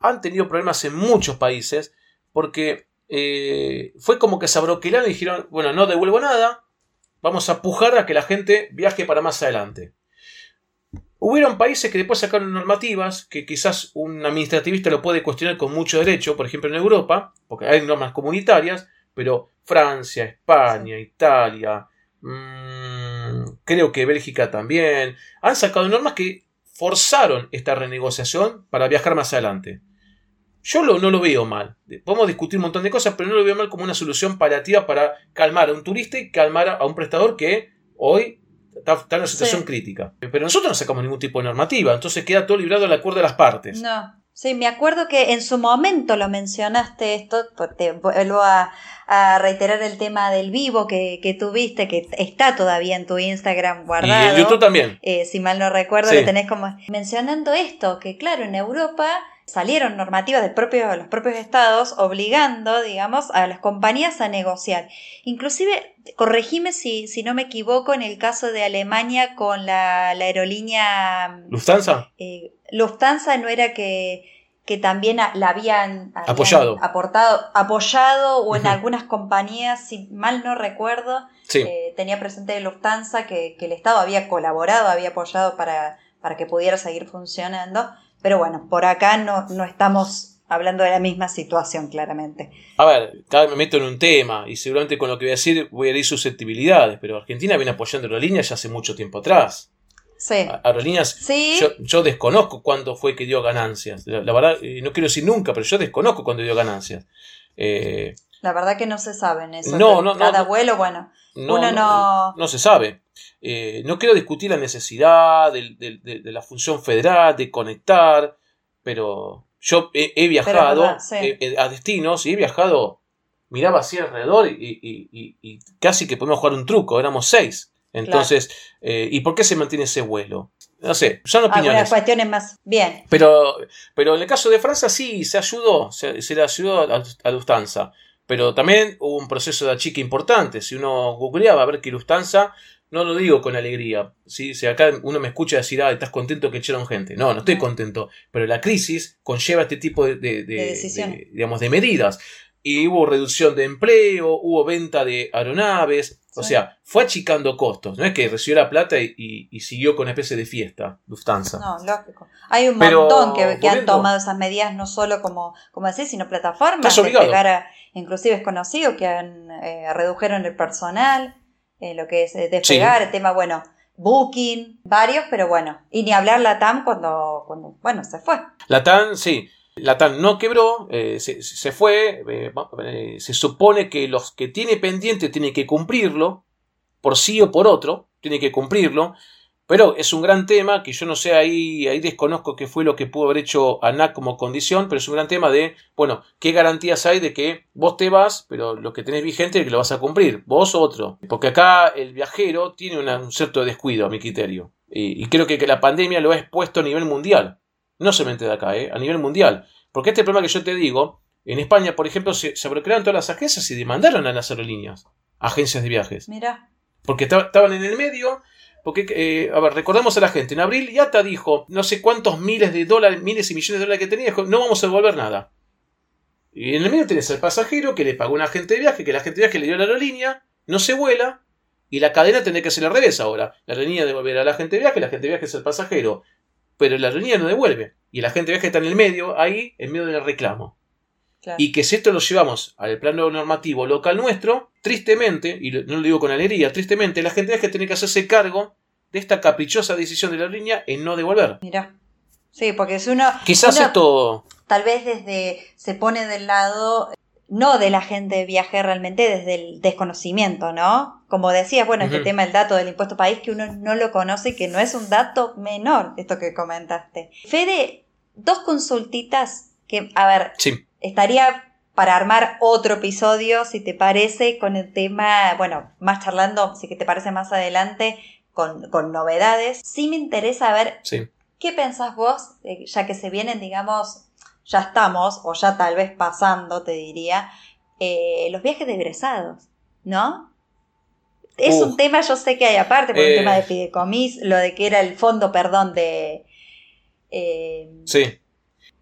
Speaker 2: han tenido problemas en muchos países porque eh, fue como que se abroquelaron y dijeron, bueno, no devuelvo nada, Vamos a pujar a que la gente viaje para más adelante. Hubieron países que después sacaron normativas que quizás un administrativista lo puede cuestionar con mucho derecho, por ejemplo en Europa, porque hay normas comunitarias, pero Francia, España, Italia, mmm, creo que Bélgica también, han sacado normas que forzaron esta renegociación para viajar más adelante. Yo no lo veo mal. Podemos discutir un montón de cosas, pero no lo veo mal como una solución paliativa para calmar a un turista y calmar a un prestador que hoy está, en una situación crítica. Pero nosotros no sacamos ningún tipo de normativa, entonces queda todo librado al acuerdo de las partes.
Speaker 1: No. Sí, me acuerdo que en su momento lo mencionaste esto, te vuelvo a, reiterar el tema del vivo que, que, tuviste, que está todavía en tu Instagram guardado.
Speaker 2: Y en YouTube también.
Speaker 1: Eh, si mal no recuerdo, que tenés como mencionando esto, que claro, en Europa salieron normativas de, propio, los propios estados obligando, digamos, a las compañías a negociar. Inclusive, corregime si, si no me equivoco, en el caso de Alemania con la, aerolínea...
Speaker 2: Lufthansa.
Speaker 1: Eh, Lufthansa no era que, que también la habían,
Speaker 2: apoyado.
Speaker 1: aportado, apoyado o en algunas compañías, si mal no recuerdo, eh, tenía presente Lufthansa que, que, el Estado había colaborado, había apoyado para, para que pudiera seguir funcionando. Pero bueno, por acá no, no estamos hablando de la misma situación, claramente.
Speaker 2: A ver, cada vez me meto en un tema y seguramente con lo que voy a decir voy a ir susceptibilidades, pero Argentina viene apoyando aerolíneas ya hace mucho tiempo atrás.
Speaker 1: Sí.
Speaker 2: Aerolíneas, ¿Sí? Yo, desconozco cuándo fue que dio ganancias. La, verdad, no quiero decir nunca, pero yo desconozco cuándo dio ganancias. Eh,
Speaker 1: la verdad que no se sabe en eso. No, no, Cada vuelo, bueno, uno no...
Speaker 2: No se sabe. Eh, no quiero discutir la necesidad de, la función federal, de conectar, pero yo he, viajado eh, eh, a destinos y he viajado, miraba así alrededor y, casi que podemos jugar un truco, éramos seis. Entonces, ¿y por qué se mantiene ese vuelo? No sé, son opiniones. Algunas
Speaker 1: cuestiones más. Bien.
Speaker 2: Pero, pero en el caso de Francia sí, se ayudó, se, le ayudó a, a Lufthansa. Pero también hubo un proceso de achique importante. Si uno googleaba a ver que Lufthansa no lo digo con alegría. ¿sí? Si acá uno me escucha decir, ah, estás contento que echaron gente. No, no estoy contento. Pero la crisis conlleva este tipo de, de, digamos, de medidas. y hubo reducción de empleo, hubo venta de aeronaves, o sea, fue achicando costos. No es que recibió la plata y, siguió con una especie de fiesta, Lufthansa.
Speaker 1: No, lógico. Hay un montón que, han tomado esas medidas, no solo como, como decir, sino plataformas. De pegar inclusive es conocido que han, eh, redujeron el personal, eh, lo que es eh, despegar, el tema, bueno, Booking, varios, pero bueno. Y ni hablar la TAM cuando, cuando bueno, se fue.
Speaker 2: La TAM, sí. La TAM no quebró, se, se, fue. se supone que los que tiene pendiente tienen que cumplirlo, por sí o por otro, tiene que cumplirlo. Pero es un gran tema que yo no sé, ahí, ahí desconozco qué fue lo que pudo haber hecho ANAC como condición, pero es un gran tema de, bueno, ¿qué garantías hay de que vos te vas, pero lo que tenés vigente es que lo vas a cumplir, vos otro? Porque acá el viajero tiene un cierto descuido, a mi criterio. Y, creo que, la pandemia lo ha expuesto a nivel mundial. No solamente de acá, ¿eh? a nivel mundial. Porque este problema que yo te digo, en España, por ejemplo, se, se bloquearon todas las agencias y demandaron a las aerolíneas, agencias de viajes.
Speaker 1: Mira.
Speaker 2: Porque estaban en el medio porque, eh, a ver, recordemos a la gente, en abril Yata dijo no sé cuántos miles de dólares, miles y millones de dólares que tenía, no vamos a devolver nada. Y en el medio tenés al pasajero que le pagó un agente de viaje, que el agente de viaje le dio la aerolínea, no se vuela, y la cadena tendría que ser al revés ahora. La aerolínea devolverá al agente de viaje, el agente de viaje es el pasajero, pero la aerolínea no devuelve. Y el agente de viaje está en el medio, ahí, en medio del reclamo. Y que si esto lo llevamos al plano normativo local nuestro, tristemente, y no lo digo con alegría, tristemente, la gente es que tiene que hacerse cargo de esta caprichosa decisión de la línea en no devolver.
Speaker 1: Mira. Sí, porque si uno.
Speaker 2: Quizás esto.
Speaker 1: Tal vez desde. se pone del lado. No de la gente de viaje realmente, desde el desconocimiento, ¿no? Como decías, bueno, este tema del dato del impuesto país que uno no lo conoce, que no es un dato menor, esto que comentaste. Fede, dos consultitas que, a ver,
Speaker 2: sí
Speaker 1: estaría para armar otro episodio, si te parece, con el tema, bueno, más charlando, si que te parece más adelante, con, novedades. Sí me interesa ver qué pensás vos, eh, ya que se vienen, digamos, ya estamos, o ya tal vez pasando, te diría, eh, los viajes de egresados, ¿no? Es un tema, yo sé que hay aparte, por el tema de eh. fideicomis, lo de que era el fondo, perdón, de...
Speaker 2: sí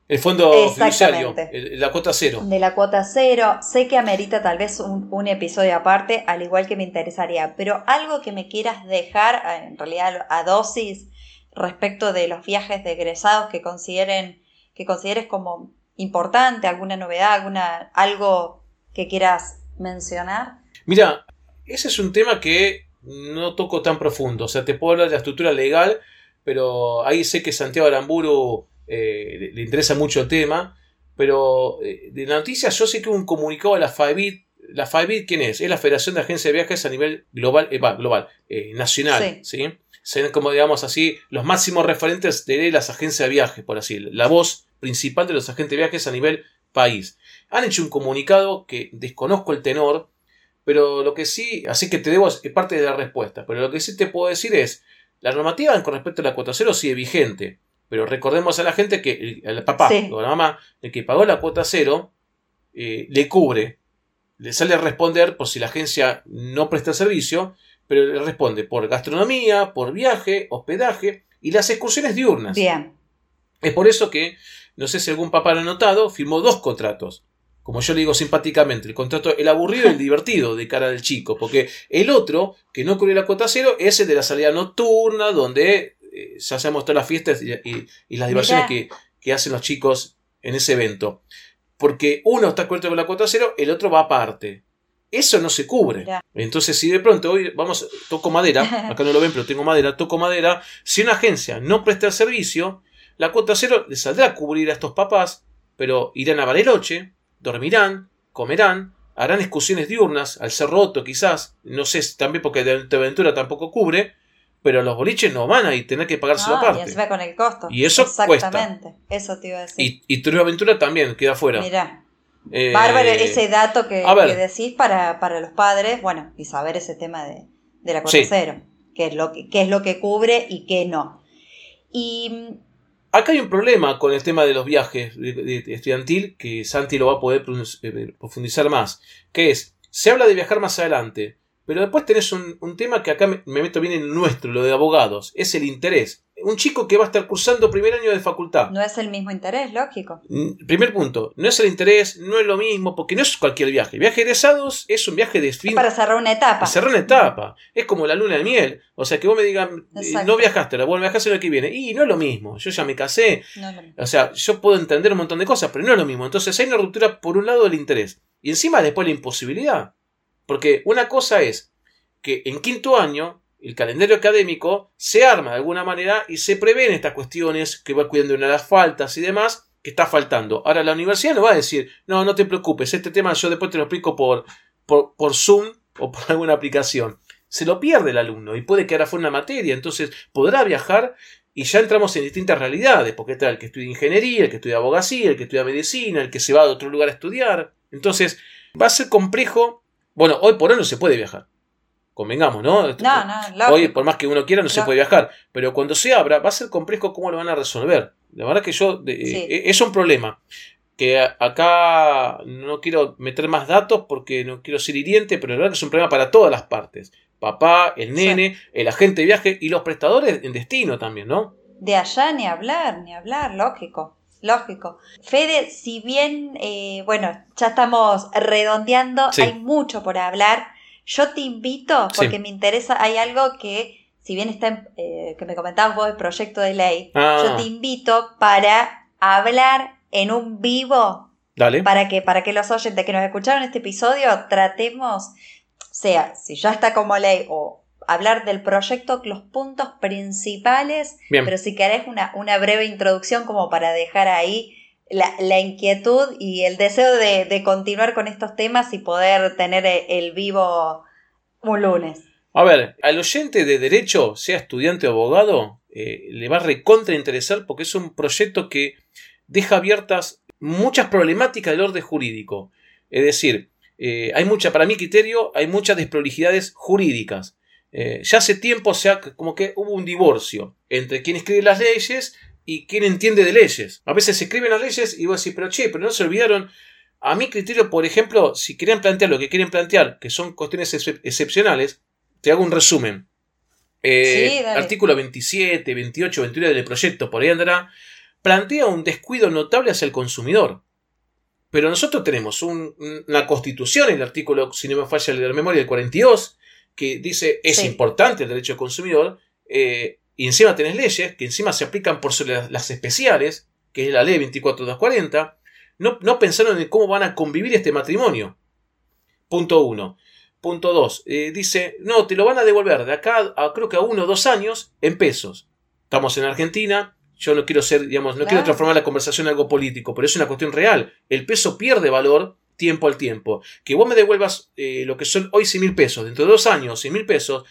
Speaker 2: el fondo fiduciario, la cuota cero.
Speaker 1: De la cuota cero. Sé que amerita tal vez un, episodio aparte, al igual que me interesaría, pero algo que me quieras dejar, eh, en realidad a dosis, respecto de los viajes de egresados que consideren, que consideres como importante, alguna novedad, alguna, algo que quieras mencionar.
Speaker 2: Mira, ese es un tema que no toco tan profundo. O sea, te puedo hablar de la estructura legal, pero ahí sé que Santiago Aramburu eh, le, interesa mucho el tema, pero eh, de la noticia yo sé que un comunicado de la FABIT, la FABIT, ¿quién es? Es la Federación de Agencias de Viajes a nivel global, eh, global nacional, sí. Serían como digamos así los máximos referentes de las agencias de viajes, por así la voz principal de los agentes de viajes a nivel país. Han hecho un comunicado que desconozco el tenor, pero lo que sí, así que te debo parte de la respuesta, pero lo que sí te puedo decir es, la normativa con respecto a la cuota cero sigue vigente. Pero recordemos a la gente que el, papá o la mamá, el que pagó la cuota cero, eh, le cubre, le sale a responder por si la agencia no presta servicio, pero le responde por gastronomía, por viaje, hospedaje y las excursiones diurnas.
Speaker 1: Bien.
Speaker 2: Es por eso que, no sé si algún papá lo ha notado, firmó dos contratos. Como yo le digo simpáticamente, el contrato, el aburrido y el divertido de cara del chico, porque el otro, que no cubre la cuota cero, es el de la salida nocturna, donde eh, ya hacemos todas las fiestas y, las diversiones que, hacen los chicos en ese evento. Porque uno está cubierto con la cuota cero, el otro va aparte. Eso no se cubre. Entonces, si de pronto hoy vamos, toco madera, acá no lo ven, pero tengo madera, toco madera, si una agencia no presta el servicio, la cuota cero le saldrá a cubrir a estos papás, pero irán a Bariloche, dormirán, comerán, harán excursiones diurnas al Cerroto quizás, no sé, también porque de aventura tampoco cubre, pero los boliches no van a ir, tener que pagarse la parte.
Speaker 1: Y se con el costo.
Speaker 2: Y eso
Speaker 1: Exactamente, eso te iba a decir.
Speaker 2: Y, y Turismo Aventura también queda fuera.
Speaker 1: Mira. Eh, Bárbaro ese dato que, decís para, para, los padres, bueno, y saber ese tema de, de la cuota cero, qué es, lo que, qué es lo que cubre y qué no. Y
Speaker 2: Acá hay un problema con el tema de los viajes estudiantil, que Santi lo va a poder eh, profundizar más, que es, se habla de viajar más adelante, pero después tenés un, tema que acá me, meto bien en nuestro, lo de abogados, es el interés. un chico que va a estar cursando primer año de facultad.
Speaker 1: No es el mismo interés, lógico.
Speaker 2: Mm, primer punto, no es el interés, no es lo mismo, porque no es cualquier viaje. Viaje de egresados es un viaje de fin.
Speaker 1: para cerrar una etapa.
Speaker 2: Cerrar una etapa. Es como la luna de miel. O sea, que vos me digas, eh, no viajaste, vos viajaste el que viene. Y no es lo mismo. Yo ya me casé. o sea, yo puedo entender un montón de cosas, pero no es lo mismo. Entonces hay una ruptura por un lado del interés. Y encima después la imposibilidad. Porque una cosa es que en quinto año el calendario académico se arma de alguna manera y se prevén estas cuestiones que va cuidando una de las faltas y demás que está faltando. Ahora la universidad no va a decir, no, no te preocupes, este tema yo después te lo explico por, por, Zoom o por alguna aplicación. Se lo pierde el alumno y puede quedar afuera una materia, entonces podrá viajar y ya entramos en distintas realidades, porque está el que estudia ingeniería, el que estudia abogacía, el que estudia medicina, el que se va a otro lugar a estudiar. Entonces va a ser complejo. Bueno, hoy por hoy no se puede viajar convengamos, ¿no?
Speaker 1: No, no,
Speaker 2: Hoy, por más que uno quiera, no se puede viajar. Pero cuando se abra, va a ser complejo cómo lo van a resolver. La verdad que yo. Eh, es un problema. Que acá no quiero meter más datos porque no quiero ser hiriente, pero la verdad que es un problema para todas las partes. Papá, el nene, el agente de viaje y los prestadores en destino también, ¿no?
Speaker 1: De allá ni hablar, ni hablar, lógico. Lógico. Fede, si bien, eh, bueno, ya estamos redondeando, hay mucho por hablar yo te invito, porque me interesa, hay algo que, si bien está, eh, que me comentabas vos el proyecto de ley,
Speaker 2: ah.
Speaker 1: yo te invito para hablar en un vivo.
Speaker 2: Dale.
Speaker 1: Para que, para que los oyentes que nos escucharon este episodio tratemos, sea, si ya está como ley o hablar del proyecto, los puntos principales, pero si querés una, una breve introducción como para dejar ahí la, inquietud y el deseo de, continuar con estos temas y poder tener el vivo un lunes.
Speaker 2: A ver, al oyente de derecho, sea estudiante o abogado, eh, le va a recontra interesar porque es un proyecto que deja abiertas muchas problemáticas del orden jurídico. Es decir, eh, hay mucha, para mi criterio, hay muchas desprolijidades jurídicas. Eh, ya hace tiempo, o sea, como que hubo un divorcio entre quien escribe las leyes y quién entiende de leyes. A veces se escriben las leyes y vos decís, pero che, pero no se olvidaron. A mi criterio, por ejemplo, si quieren plantear lo que quieren plantear, que son cuestiones excepcionales, te hago un resumen. Eh, artículo 27, 28, 29 del proyecto, por ahí andará, plantea un descuido notable hacia el consumidor. Pero nosotros tenemos una constitución, el artículo, si no me falla la memoria, del 42, que dice es importante el derecho al consumidor, eh, y encima tenés leyes que encima se aplican por sobre las especiales, que es la ley 24240, no, no pensaron en cómo van a convivir este matrimonio. Punto 1. Punto 2. Eh, dice, no, te lo van a devolver de acá a creo que a uno o dos años en pesos. Estamos en Argentina, yo no quiero ser, digamos, no quiero transformar la conversación en algo político, pero es una cuestión real. El peso pierde valor tiempo al tiempo. Que vos me devuelvas eh, lo que son hoy 100 mil pesos, dentro de dos años 100 mil pesos,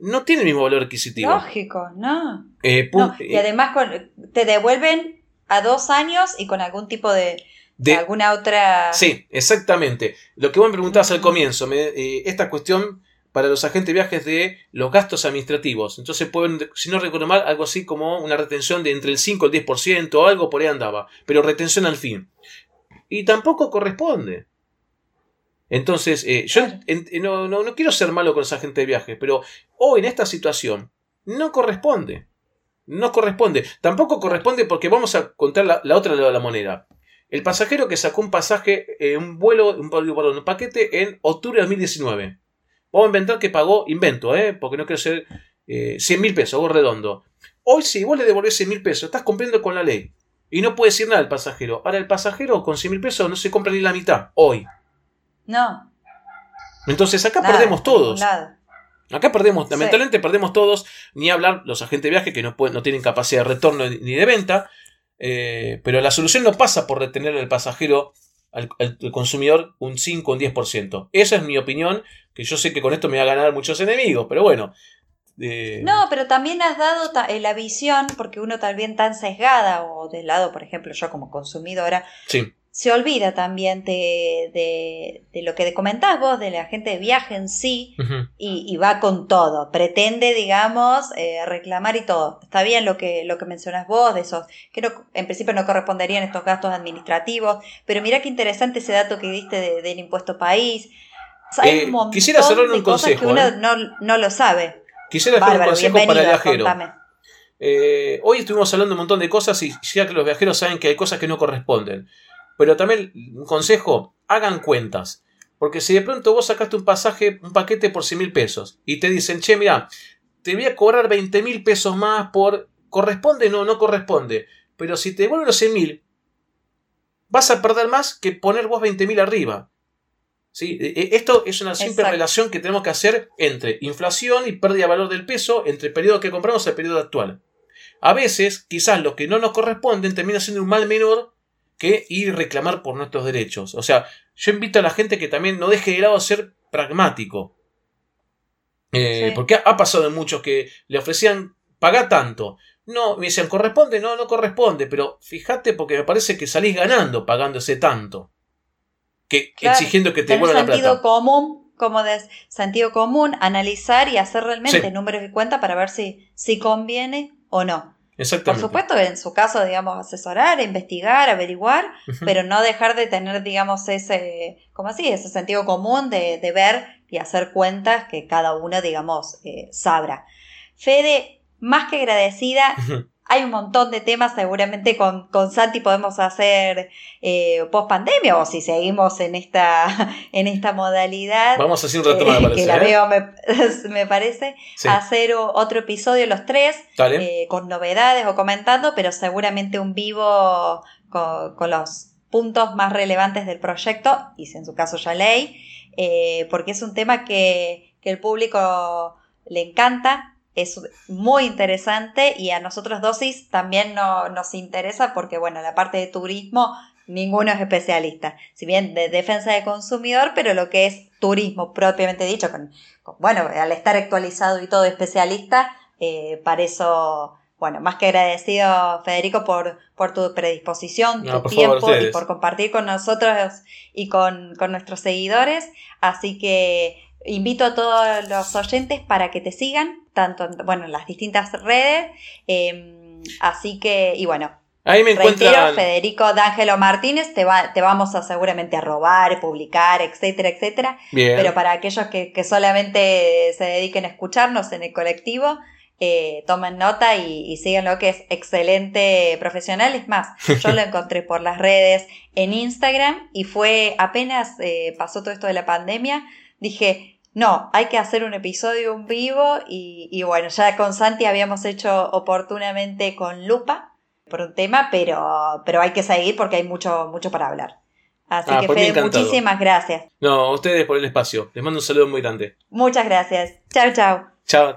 Speaker 2: no tiene el mismo valor adquisitivo.
Speaker 1: Lógico, no.
Speaker 2: Eh,
Speaker 1: y eh, además te devuelven a dos años y con algún tipo de, de, alguna otra...
Speaker 2: Sí, exactamente. Lo que vos me preguntabas al comienzo, eh, esta cuestión para los agentes de viajes de los gastos administrativos. Entonces pueden, si no recuerdo mal, algo así como una retención de entre el 5 y el 10% o algo por ahí andaba. Pero retención al fin. Y tampoco corresponde. Entonces, eh, yo no, no, quiero ser malo con esa gente de viaje, pero hoy en esta situación no corresponde. No corresponde. Tampoco corresponde porque vamos a contar la, otra de la moneda. El pasajero que sacó un pasaje, eh, un vuelo, un, un paquete en octubre de 2019. Vamos a inventar que pagó, invento, ¿eh? porque no quiero ser eh, 100 mil pesos, algo redondo. Hoy si vos le devolvés 100 mil pesos, estás cumpliendo con la ley. Y no puede decir nada el pasajero. Ahora el pasajero con 100 mil pesos no se compra ni la mitad, hoy.
Speaker 1: No.
Speaker 2: Entonces acá perdemos todos. Acá perdemos, lamentablemente perdemos todos, ni hablar los agentes de viaje que no, pueden, no tienen capacidad de retorno ni de venta, eh, pero la solución no pasa por retener al pasajero, al, consumidor, un 5 o un 10%. Esa es mi opinión, que yo sé que con esto me va a ganar muchos enemigos, pero bueno.
Speaker 1: Eh, no, pero también has dado eh, la visión, porque uno también tan sesgada, o del lado, por ejemplo, yo como consumidora,
Speaker 2: sí
Speaker 1: se olvida también de, de, lo que comentabas vos, de la gente de viaje en sí, y, va con todo, pretende, digamos, eh, reclamar y todo. Está bien lo que, lo que mencionas vos, de esos, que en principio no corresponderían estos gastos administrativos, pero mira qué interesante ese dato que diste del impuesto país.
Speaker 2: hay un eh, montón de
Speaker 1: cosas que uno ¿eh? no, lo sabe.
Speaker 2: Quisiera hacer un consejo para el viajero. Eh, hoy estuvimos hablando un montón de cosas y ya que los viajeros saben que hay cosas que no corresponden. Pero también un consejo, hagan cuentas. Porque si de pronto vos sacaste un pasaje, un paquete por 100 mil pesos y te dicen, che, mira, te voy a cobrar 20 mil pesos más por... ¿Corresponde? No, no corresponde. Pero si te devuelven los 100 mil, vas a perder más que poner vos 20 mil arriba. ¿Sí? E, e, esto es una simple relación que tenemos que hacer entre inflación y pérdida de valor del peso entre el periodo que compramos y el periodo actual. A veces, quizás lo que no nos corresponde termina siendo un mal menor que ir a reclamar por nuestros derechos. O sea, yo invito a la gente que también no deje de lado ser pragmático. Eh, porque ha, pasado en muchos que le ofrecían pagar tanto. No, me decían, ¿corresponde? No, no corresponde, pero fíjate porque me parece que salís ganando pagando ese tanto. Que, exigiendo que te devuelvan la plata.
Speaker 1: sentido común, como de sentido común, analizar y hacer realmente números y cuenta para ver si, si conviene o no. Por supuesto, en su caso, digamos, asesorar, investigar, averiguar, pero no dejar de tener, digamos, ese, como así, ese sentido común de, de ver y hacer cuentas que cada uno, digamos, eh, sabrá. Fede, más que agradecida, hay un montón de temas, seguramente con, con Santi podemos hacer eh, post pandemia o si seguimos en esta, en esta modalidad.
Speaker 2: Vamos a hacer un rato más,
Speaker 1: eh, Que la ¿eh? veo, me, parece, hacer otro episodio los tres eh, con novedades o comentando, pero seguramente un vivo con, con, los puntos más relevantes del proyecto y si en su caso ya ley, porque es un tema que, que el público le encanta es muy interesante y a nosotros dosis también no, nos interesa porque, bueno, la parte de turismo ninguno es especialista. Si bien de defensa de consumidor, pero lo que es turismo propiamente dicho, con, bueno, al estar actualizado y todo especialista, eh, para eso, bueno, más que agradecido, Federico, por, por tu predisposición, tu tiempo y por compartir con nosotros y con, con nuestros seguidores. Así que invito a todos los oyentes para que te sigan, tanto en, bueno, en las distintas redes. Em, así que, y bueno.
Speaker 2: Ahí me encuentro
Speaker 1: Federico D'Angelo Martínez, te, va, te vamos a seguramente a robar, publicar, etcétera, etcétera. Pero para aquellos que, solamente se dediquen a escucharnos en el colectivo, eh, tomen nota y, sigan lo que es excelente profesional. Es más, yo lo encontré por las redes en Instagram y fue apenas eh, pasó todo esto de la pandemia, dije, no, hay que hacer un episodio en vivo y, bueno, ya con Santi habíamos hecho oportunamente con Lupa por un tema, pero, pero hay que seguir porque hay mucho, mucho para hablar. Así ah, que Fede, muchísimas gracias.
Speaker 2: No, a ustedes por el espacio. Les mando un saludo muy grande.
Speaker 1: Muchas gracias. Chao, chao.
Speaker 2: Chao.